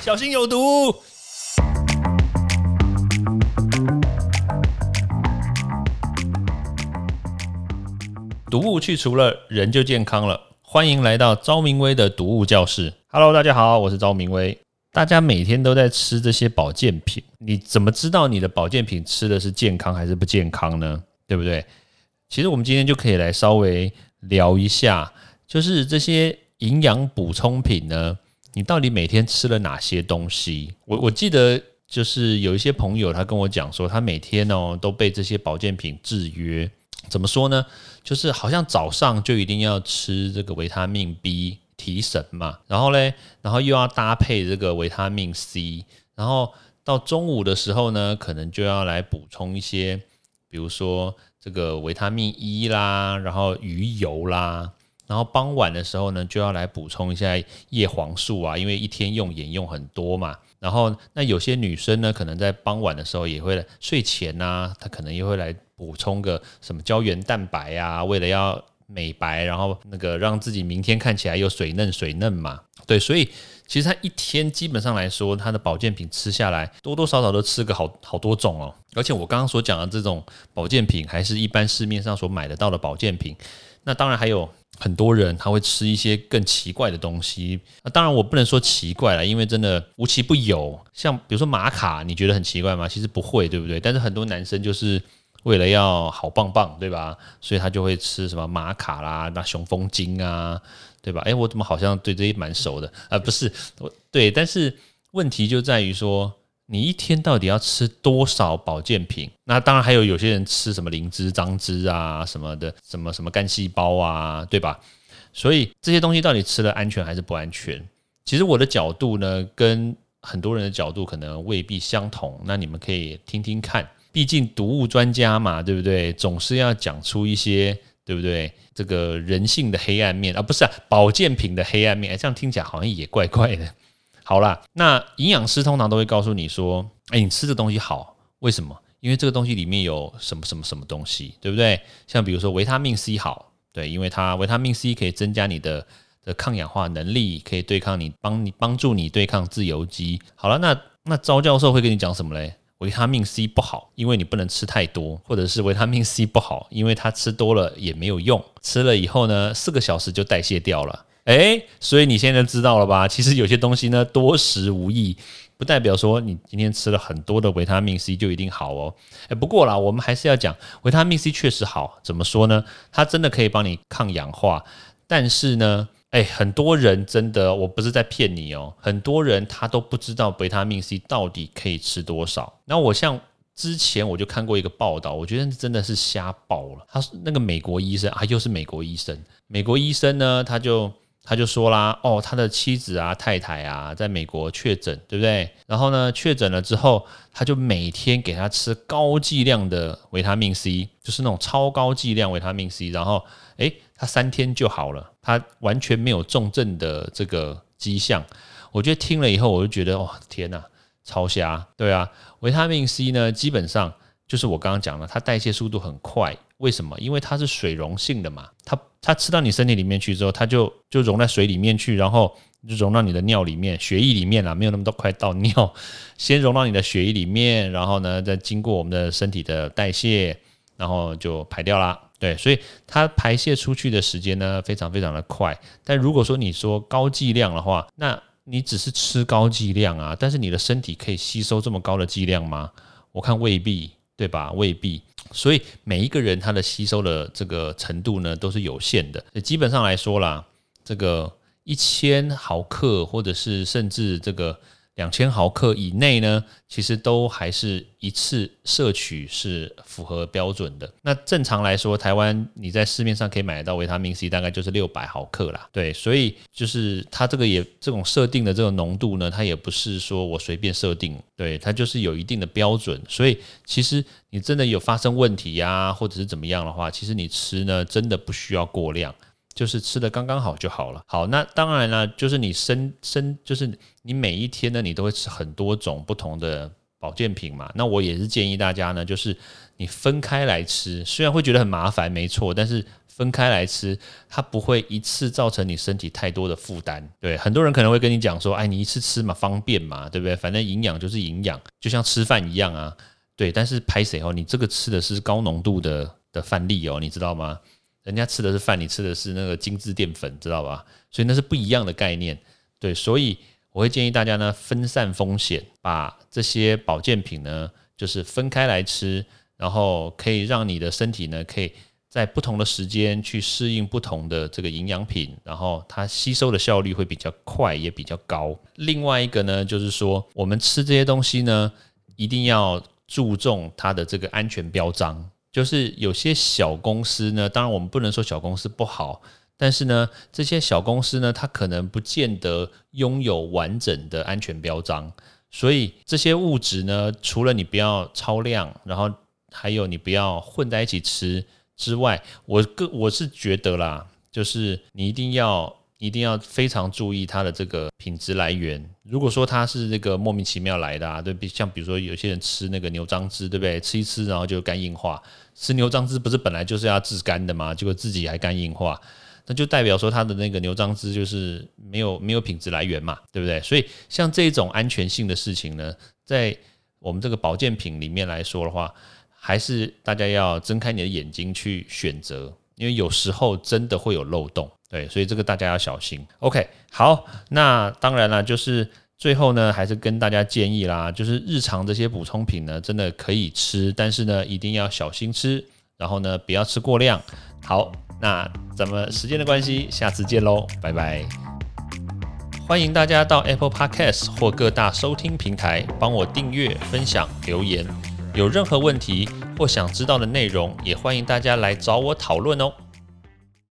小心有毒。毒物去除了，人就健康了。欢迎来到昭明威的毒物教室。Hello，大家好，我是昭明威。大家每天都在吃这些保健品，你怎么知道你的保健品吃的是健康还是不健康呢？对不对？其实我们今天就可以来稍微聊一下，就是这些营养补充品呢，你到底每天吃了哪些东西？我我记得就是有一些朋友他跟我讲说，他每天哦都被这些保健品制约。怎么说呢？就是好像早上就一定要吃这个维他命 B 提神嘛，然后嘞，然后又要搭配这个维他命 C，然后到中午的时候呢，可能就要来补充一些，比如说这个维他命 E 啦，然后鱼油啦，然后傍晚的时候呢，就要来补充一下叶黄素啊，因为一天用眼用很多嘛。然后那有些女生呢，可能在傍晚的时候也会睡前呐，她可能也会来。补充个什么胶原蛋白呀？为了要美白，然后那个让自己明天看起来又水嫩水嫩嘛。对，所以其实她一天基本上来说，她的保健品吃下来多多少少都吃个好好多种哦。而且我刚刚所讲的这种保健品，还是一般市面上所买得到的保健品。那当然还有很多人他会吃一些更奇怪的东西。那当然我不能说奇怪了，因为真的无奇不有。像比如说玛卡，你觉得很奇怪吗？其实不会，对不对？但是很多男生就是。为了要好棒棒，对吧？所以他就会吃什么玛卡啦、那雄风精啊，对吧？诶，我怎么好像对这些蛮熟的啊？不是，我对，但是问题就在于说，你一天到底要吃多少保健品？那当然还有有些人吃什么灵芝、张芝啊什么的，什么什么干细胞啊，对吧？所以这些东西到底吃了安全还是不安全？其实我的角度呢，跟很多人的角度可能未必相同。那你们可以听听看。毕竟毒物专家嘛，对不对？总是要讲出一些，对不对？这个人性的黑暗面啊，不是啊，保健品的黑暗面，这样听起来好像也怪怪的。好啦，那营养师通常都会告诉你说，哎，你吃这东西好，为什么？因为这个东西里面有什么什么什么东西，对不对？像比如说维他命 C 好，对，因为它维他命 C 可以增加你的的抗氧化能力，可以对抗你，帮你帮助你对抗自由基。好了，那那招教授会跟你讲什么嘞？维他命 C 不好，因为你不能吃太多，或者是维他命 C 不好，因为它吃多了也没有用，吃了以后呢，四个小时就代谢掉了。诶，所以你现在知道了吧？其实有些东西呢，多食无益，不代表说你今天吃了很多的维他命 C 就一定好哦。诶，不过啦，我们还是要讲维他命 C 确实好，怎么说呢？它真的可以帮你抗氧化，但是呢。哎，很多人真的，我不是在骗你哦。很多人他都不知道维他命 C 到底可以吃多少。那我像之前我就看过一个报道，我觉得真的是瞎报了。他那个美国医生啊，又是美国医生。美国医生呢，他就他就说啦，哦，他的妻子啊、太太啊，在美国确诊，对不对？然后呢，确诊了之后，他就每天给他吃高剂量的维他命 C，就是那种超高剂量维他命 C，然后哎。他三天就好了，他完全没有重症的这个迹象。我觉得听了以后，我就觉得哇，天哪，超瞎！对啊，维他命 C 呢，基本上就是我刚刚讲了，它代谢速度很快。为什么？因为它是水溶性的嘛，它它吃到你身体里面去之后，它就就溶在水里面去，然后就溶到你的尿里面、血液里面啊。没有那么多快到尿，先溶到你的血液里面，然后呢，再经过我们的身体的代谢，然后就排掉啦。对，所以它排泄出去的时间呢，非常非常的快。但如果说你说高剂量的话，那你只是吃高剂量啊，但是你的身体可以吸收这么高的剂量吗？我看未必，对吧？未必。所以每一个人他的吸收的这个程度呢，都是有限的。基本上来说啦，这个一千毫克，或者是甚至这个。两千毫克以内呢，其实都还是一次摄取是符合标准的。那正常来说，台湾你在市面上可以买得到维他命 C，大概就是六百毫克啦。对，所以就是它这个也这种设定的这个浓度呢，它也不是说我随便设定，对，它就是有一定的标准。所以其实你真的有发生问题呀，或者是怎么样的话，其实你吃呢，真的不需要过量。就是吃的刚刚好就好了。好，那当然了，就是你生生，就是你每一天呢，你都会吃很多种不同的保健品嘛。那我也是建议大家呢，就是你分开来吃，虽然会觉得很麻烦，没错，但是分开来吃，它不会一次造成你身体太多的负担。对，很多人可能会跟你讲说，哎，你一次吃嘛方便嘛，对不对？反正营养就是营养，就像吃饭一样啊。对，但是拍谁哦？你这个吃的是高浓度的的饭粒哦，你知道吗？人家吃的是饭，你吃的是那个精致淀粉，知道吧？所以那是不一样的概念。对，所以我会建议大家呢，分散风险，把这些保健品呢，就是分开来吃，然后可以让你的身体呢，可以在不同的时间去适应不同的这个营养品，然后它吸收的效率会比较快，也比较高。另外一个呢，就是说我们吃这些东西呢，一定要注重它的这个安全标章。就是有些小公司呢，当然我们不能说小公司不好。但是呢，这些小公司呢，它可能不见得拥有完整的安全标章，所以这些物质呢，除了你不要超量，然后还有你不要混在一起吃之外，我个我是觉得啦，就是你一定要一定要非常注意它的这个品质来源。如果说它是这个莫名其妙来的啊，对比像比如说有些人吃那个牛樟汁，对不对？吃一吃然后就肝硬化，吃牛樟汁不是本来就是要治肝的吗？结果自己还肝硬化。那就代表说它的那个牛樟汁就是没有没有品质来源嘛，对不对？所以像这种安全性的事情呢，在我们这个保健品里面来说的话，还是大家要睁开你的眼睛去选择，因为有时候真的会有漏洞，对，所以这个大家要小心。OK，好，那当然了，就是最后呢，还是跟大家建议啦，就是日常这些补充品呢，真的可以吃，但是呢，一定要小心吃，然后呢，不要吃过量。好。那咱们时间的关系，下次见喽，拜拜！欢迎大家到 Apple Podcast 或各大收听平台帮我订阅、分享、留言。有任何问题或想知道的内容，也欢迎大家来找我讨论哦。